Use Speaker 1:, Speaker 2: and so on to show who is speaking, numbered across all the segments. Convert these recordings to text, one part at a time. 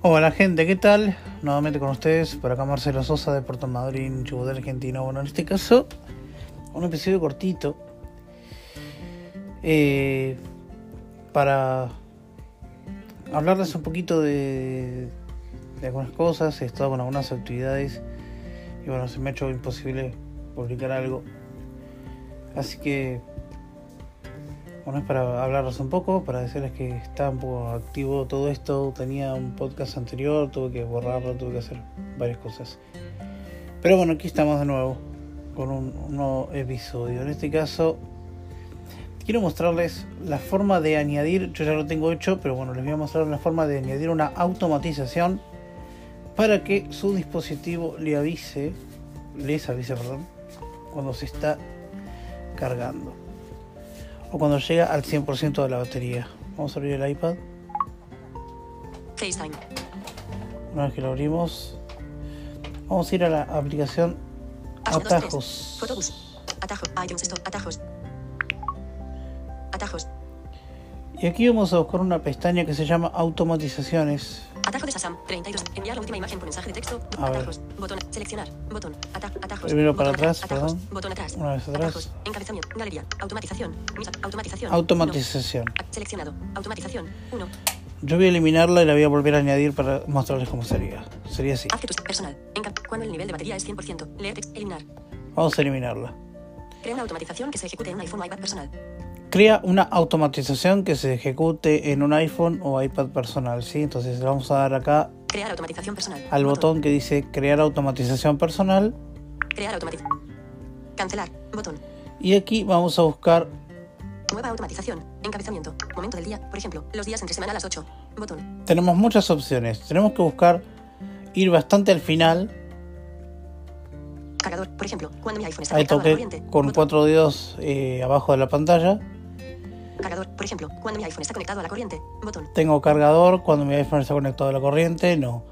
Speaker 1: Hola gente, ¿qué tal? Nuevamente con ustedes, por acá Marcelo Sosa de Puerto Madryn, Chubut, Argentina. Bueno, en este caso, un episodio cortito eh, para hablarles un poquito de, de algunas cosas. He estado con algunas actividades y bueno, se me ha hecho imposible publicar algo. Así que bueno, es para hablarles un poco, para decirles que está un poco activo todo esto. Tenía un podcast anterior, tuve que borrarlo, tuve que hacer varias cosas. Pero bueno, aquí estamos de nuevo con un, un nuevo episodio. En este caso, quiero mostrarles la forma de añadir, yo ya lo tengo hecho, pero bueno, les voy a mostrar la forma de añadir una automatización para que su dispositivo le avise, les avise, perdón, cuando se está cargando o cuando llega al 100% de la batería. Vamos a abrir el iPad.
Speaker 2: FaceTime.
Speaker 1: Una vez que lo abrimos, vamos a ir a la aplicación
Speaker 2: Página.
Speaker 1: Atajos.
Speaker 2: Store. Atajos. Atajos.
Speaker 1: Y aquí vamos a buscar una pestaña que se llama Automatizaciones.
Speaker 2: Atajo de Sasam. 32. Enviar la última imagen por mensaje de texto.
Speaker 1: A ver.
Speaker 2: Atajos. Botón. Seleccionar. Botón. Ata atajos.
Speaker 1: Primero para
Speaker 2: Botón
Speaker 1: atrás,
Speaker 2: Atajos.
Speaker 1: perdón.
Speaker 2: Botón atrás.
Speaker 1: Una vez atrás.
Speaker 2: Atajos. Encabezamiento. Galería. Automatización. Automatización.
Speaker 1: Automatización.
Speaker 2: Uno. A- Seleccionado. Automatización. 1.
Speaker 1: Yo voy a eliminarla y la voy a volver a añadir para mostrarles cómo sería. Sería así.
Speaker 2: Haz que tus personal. Cuando el nivel de batería es 100%. Leer text. Eliminar.
Speaker 1: Vamos a eliminarla.
Speaker 2: Crea una automatización que se ejecute en un iPhone o iPad personal.
Speaker 1: Crea una automatización que se ejecute en un iPhone o iPad personal, ¿sí? Entonces le vamos a dar acá
Speaker 2: Crear automatización personal.
Speaker 1: al botón que dice crear automatización personal
Speaker 2: Crear automatización. Cancelar. Botón.
Speaker 1: y aquí vamos a buscar
Speaker 2: Nueva automatización. Encabezamiento. Momento del día. Por ejemplo, los días entre semana a las 8. Botón.
Speaker 1: tenemos muchas opciones tenemos que buscar ir bastante al final
Speaker 2: Cargador. Por ejemplo, cuando mi iPhone está
Speaker 1: ahí toqué con
Speaker 2: Botón.
Speaker 1: cuatro dedos eh, abajo de la pantalla
Speaker 2: Cargador. Por ejemplo, cuando mi iPhone está conectado a la corriente. Botón.
Speaker 1: tengo cargador cuando mi iPhone está conectado a la corriente no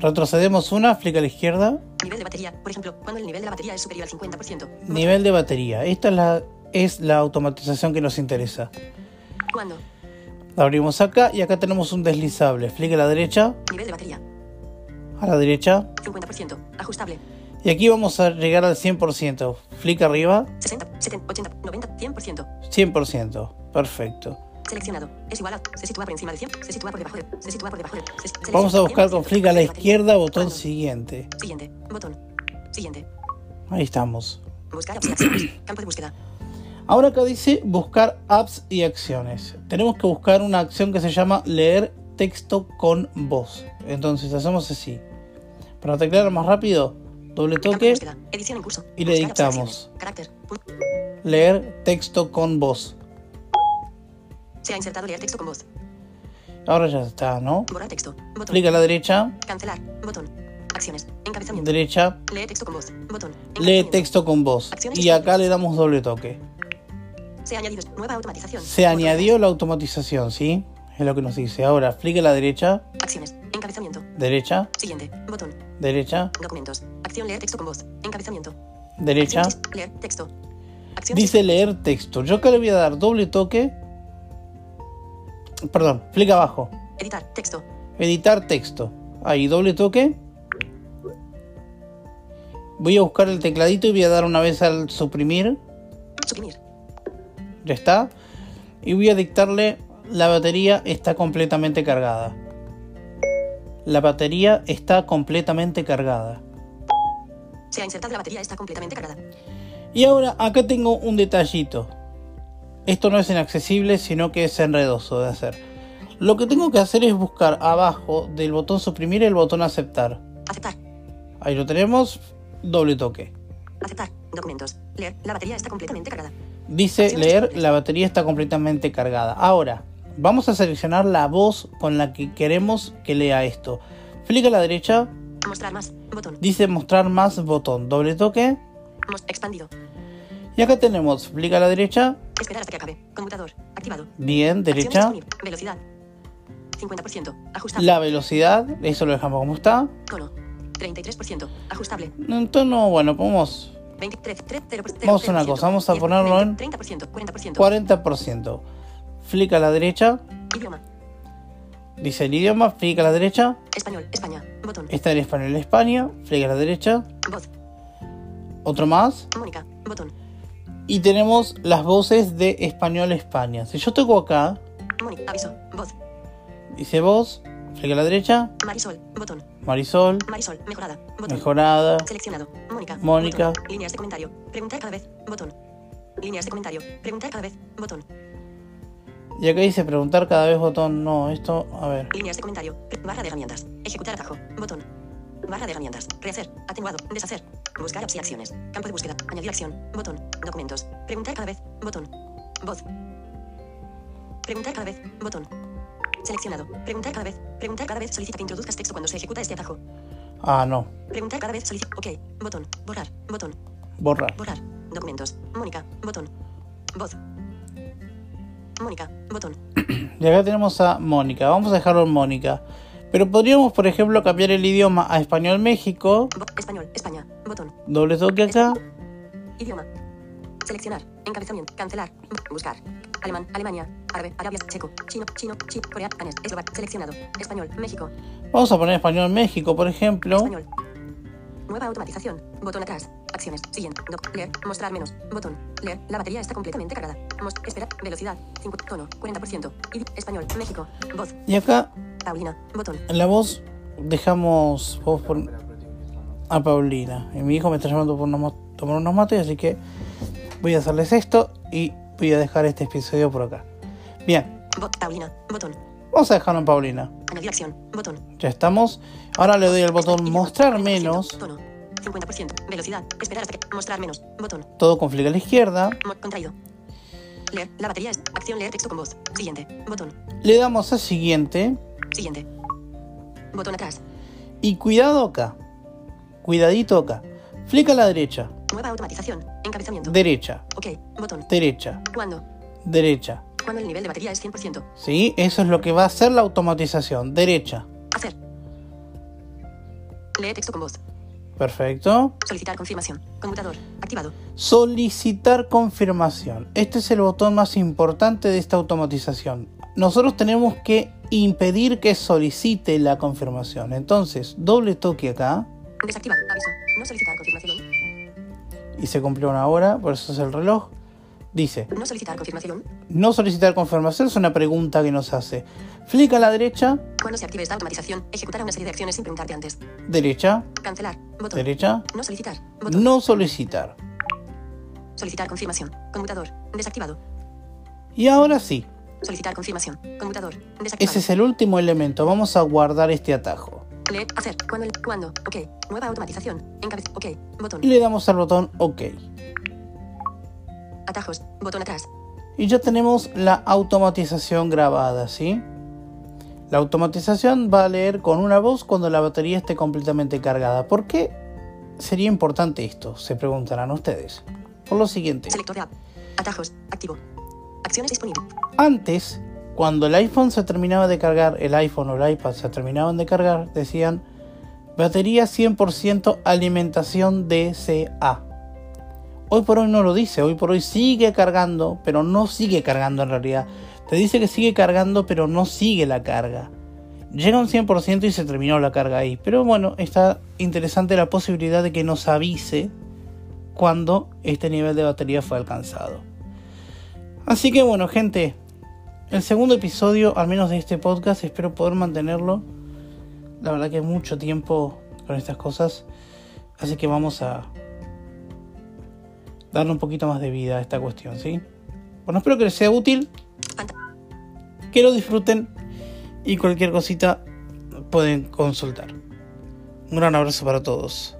Speaker 1: retrocedemos una flick a la izquierda
Speaker 2: Nivel de batería. Por ejemplo, cuando el nivel de la batería es superior al 50%. Botón.
Speaker 1: nivel de batería esta es la es la automatización que nos interesa
Speaker 2: Cuando.
Speaker 1: la abrimos acá y acá tenemos un deslizable flick a la derecha
Speaker 2: Nivel de batería.
Speaker 1: a la derecha
Speaker 2: 50%. Ajustable.
Speaker 1: y aquí vamos a llegar al 100% flick arriba
Speaker 2: 60, 70, 80, 90, 100%.
Speaker 1: 100% perfecto
Speaker 2: Seleccionado. Es igual a. Se sitúa por encima de 100. Se sitúa por debajo de. Se sitúa por debajo de. se-
Speaker 1: vamos a buscar con
Speaker 2: 100%,
Speaker 1: flick a la izquierda botón siguiente
Speaker 2: Siguiente. Botón. Siguiente.
Speaker 1: ahí estamos
Speaker 2: Buscar apps y acciones. Campo de búsqueda.
Speaker 1: Ahora acá dice buscar apps y acciones. Tenemos que buscar una acción que se llama leer texto con voz. Entonces hacemos así. Para teclear más rápido, doble toque.
Speaker 2: Edición en curso.
Speaker 1: y le dictamos.
Speaker 2: Carácter.
Speaker 1: Leer texto con voz.
Speaker 2: Se ha insertado leer texto con voz.
Speaker 1: Ahora ya está, ¿no?
Speaker 2: Borrar texto. Botón.
Speaker 1: Clic a la derecha,
Speaker 2: Cancelar. Botón. Acciones. Encabezamiento.
Speaker 1: derecha,
Speaker 2: Lee texto con voz. Botón.
Speaker 1: lee texto con voz. Y acá le damos doble toque.
Speaker 2: Se ha añadido nueva automatización.
Speaker 1: Se añadió la automatización, ¿sí? Es lo que nos dice. Ahora, flick a la derecha,
Speaker 2: Acciones. Encabezamiento.
Speaker 1: derecha,
Speaker 2: Siguiente. Botón.
Speaker 1: derecha,
Speaker 2: Documentos. Acción leer texto con voz. Encabezamiento.
Speaker 1: derecha.
Speaker 2: Acción, leer texto. Acción
Speaker 1: Dice leer texto. Yo acá le voy a dar doble toque. Perdón, flick abajo.
Speaker 2: Editar texto.
Speaker 1: Editar texto. Ahí, doble toque. Voy a buscar el tecladito y voy a dar una vez al suprimir.
Speaker 2: Suprimir.
Speaker 1: Ya está. Y voy a dictarle la batería está completamente cargada. La batería está completamente cargada.
Speaker 2: Se ha insertado la batería está completamente cargada.
Speaker 1: Y ahora acá tengo un detallito. Esto no es inaccesible, sino que es enredoso de hacer. Lo que tengo que hacer es buscar abajo del botón suprimir el botón aceptar.
Speaker 2: Aceptar.
Speaker 1: Ahí lo tenemos, doble toque.
Speaker 2: Aceptar. Documentos. Leer. La batería está completamente cargada.
Speaker 1: Dice leer, la batería está completamente cargada. Ahora, vamos a seleccionar la voz con la que queremos que lea esto. Flick a la derecha,
Speaker 2: Mostrar más. Botón.
Speaker 1: dice mostrar más botón, doble toque.
Speaker 2: Expandido.
Speaker 1: Y acá tenemos flick a la derecha,
Speaker 2: Esperar hasta que acabe. Conmutador. Activado.
Speaker 1: bien, derecha.
Speaker 2: Velocidad. 50%. Ajustable.
Speaker 1: La velocidad, eso lo dejamos como está.
Speaker 2: Tono. 33%. Ajustable.
Speaker 1: En tono, bueno, ponemos
Speaker 2: 23, 3, 0,
Speaker 1: Vamos a una cosa, vamos a ponerlo en
Speaker 2: 30%, 40%.
Speaker 1: 40%. Flick a la derecha,
Speaker 2: Idioma.
Speaker 1: Dice el idioma, flick a la derecha.
Speaker 2: Español, España. Botón.
Speaker 1: Está en español España, flick a la derecha.
Speaker 2: Voz.
Speaker 1: Otro más.
Speaker 2: Mónica. Botón.
Speaker 1: Y tenemos las voces de español España. Si yo toco acá,
Speaker 2: Mónica. Aviso. Voz.
Speaker 1: dice voz, flick a la derecha.
Speaker 2: Marisol. Botón.
Speaker 1: Marisol,
Speaker 2: Marisol. Mejorada. Botón.
Speaker 1: mejorada.
Speaker 2: Seleccionado. Mónica.
Speaker 1: Mónica.
Speaker 2: Botón. Líneas de comentario. Preguntar cada vez. Botón. Líneas de comentario. Preguntar cada vez. Botón.
Speaker 1: Y acá dice preguntar cada vez botón. No, esto, a ver.
Speaker 2: Líneas de comentario. Barra de herramientas. Ejecutar atajo. Botón. Barra de herramientas. Rehacer. Atenuado. Deshacer. Buscar apps y acciones. Campo de búsqueda. Añadir acción. Botón. Documentos. Preguntar cada vez. Botón. Voz. Preguntar cada vez. Botón. Seleccionado. Preguntar cada vez. Preguntar cada vez solicita que introduzcas texto cuando se ejecuta este atajo.
Speaker 1: Ah, no.
Speaker 2: Preguntar cada vez solicita. Ok. Botón. Borrar. Botón.
Speaker 1: Borrar.
Speaker 2: Borrar. Documentos. Mónica. Botón. Voz. Mónica. Botón.
Speaker 1: Y acá tenemos a Mónica. Vamos a dejarlo en Mónica. Pero podríamos, por ejemplo, cambiar el idioma a español México.
Speaker 2: Español. España. Botón.
Speaker 1: Doble toque acá.
Speaker 2: Idioma. Seleccionar. Encabezamiento. Cancelar. Bu- Buscar. Alemán. Alemania. Árabe. Arabia. Checo. Chino. Chino. Chino. Corea. Danés. Eslovaco. Seleccionado. Español. México.
Speaker 1: Vamos a poner español México, por ejemplo.
Speaker 2: Español. Nueva automatización. Botón atrás. Acciones. Siguiente. Doc. Leer. Mostrar menos. Botón. Leer. La batería está completamente cargada. Most. Espera. Velocidad. 5. Tono. 40%. Idi- Español. México. Voz.
Speaker 1: Y acá
Speaker 2: Paulina. Botón.
Speaker 1: en la voz dejamos voz por- a Paulina. Y mi hijo me está llamando por unos ma- tomar unos mates, así que voy a hacerles esto y voy a dejar este episodio por acá. Bien,
Speaker 2: Bo- Paulina. Botón.
Speaker 1: vamos a dejarlo en Paulina.
Speaker 2: Añadir acción. Botón.
Speaker 1: Ya estamos. Ahora le doy al botón mostrar
Speaker 2: 40%.
Speaker 1: menos.
Speaker 2: Tono. 50%. Velocidad. Esperar hasta que. Mostrar menos. Botón.
Speaker 1: Todo con flick a la izquierda.
Speaker 2: Mo- contraído. Leer. La batería es. Acción leer texto con voz. Siguiente. Botón.
Speaker 1: Le damos a siguiente.
Speaker 2: Siguiente. Botón atrás.
Speaker 1: Y cuidado acá. Cuidadito acá. Flick a la derecha.
Speaker 2: Nueva automatización. Encabezamiento.
Speaker 1: Derecha.
Speaker 2: ok. Botón.
Speaker 1: Derecha.
Speaker 2: ¿Cuándo?
Speaker 1: Derecha.
Speaker 2: Cuando el nivel de batería es 100%.
Speaker 1: ¿Sí? Eso es lo que va a hacer la automatización. Derecha.
Speaker 2: Hacer. Lee texto con voz.
Speaker 1: Perfecto.
Speaker 2: Solicitar confirmación. Computador. Activado.
Speaker 1: Solicitar confirmación. Este es el botón más importante de esta automatización. Nosotros tenemos que impedir que solicite la confirmación. Entonces, doble toque acá
Speaker 2: Desactivado. Aviso. No solicitar confirmación.
Speaker 1: y se cumplió una hora, por eso es el reloj. Dice,
Speaker 2: No solicitar confirmación.
Speaker 1: no solicitar confirmación es una pregunta que nos hace. Flick a la derecha,
Speaker 2: Cuando se active esta automatización, ejecutará una serie de acciones sin preguntarte antes.
Speaker 1: derecha,
Speaker 2: Cancelar. Botón.
Speaker 1: derecha,
Speaker 2: No solicitar. Botón.
Speaker 1: no solicitar.
Speaker 2: Solicitar confirmación. Computador. Desactivado.
Speaker 1: Y ahora sí,
Speaker 2: Solicitar confirmación. Computador. Desactivado.
Speaker 1: ese es el último elemento. Vamos a guardar este atajo.
Speaker 2: Leer. Hacer. Cuando. el- Cuando. Ok. Nueva automatización. Encabez. Ok. Botón.
Speaker 1: Y le damos al botón OK.
Speaker 2: Atajos. Botón atrás.
Speaker 1: Y ya tenemos la automatización grabada, ¿sí? La automatización va a leer con una voz cuando la batería esté completamente cargada. ¿Por qué sería importante esto? Se preguntarán ustedes. Por lo siguiente.
Speaker 2: Selector de app. Atajos. Activo. Acciones disponibles.
Speaker 1: Antes, cuando el iPhone se terminaba de cargar, el iPhone o el iPad se terminaban de cargar, decían batería 100% alimentación DCA. Hoy por hoy no lo dice, hoy por hoy sigue cargando, pero no sigue cargando en realidad. Te dice que sigue cargando, pero no sigue la carga. Llega un 100% y se terminó la carga ahí. Pero bueno, está interesante la posibilidad de que nos avise cuando este nivel de batería fue alcanzado. Así que bueno, gente, el segundo episodio, al menos de este podcast, espero poder mantenerlo. La verdad que mucho tiempo con estas cosas. Así que vamos a darle un poquito más de vida a esta cuestión, ¿sí? Bueno, espero que les sea útil, que lo disfruten y cualquier cosita pueden consultar. Un gran abrazo para todos.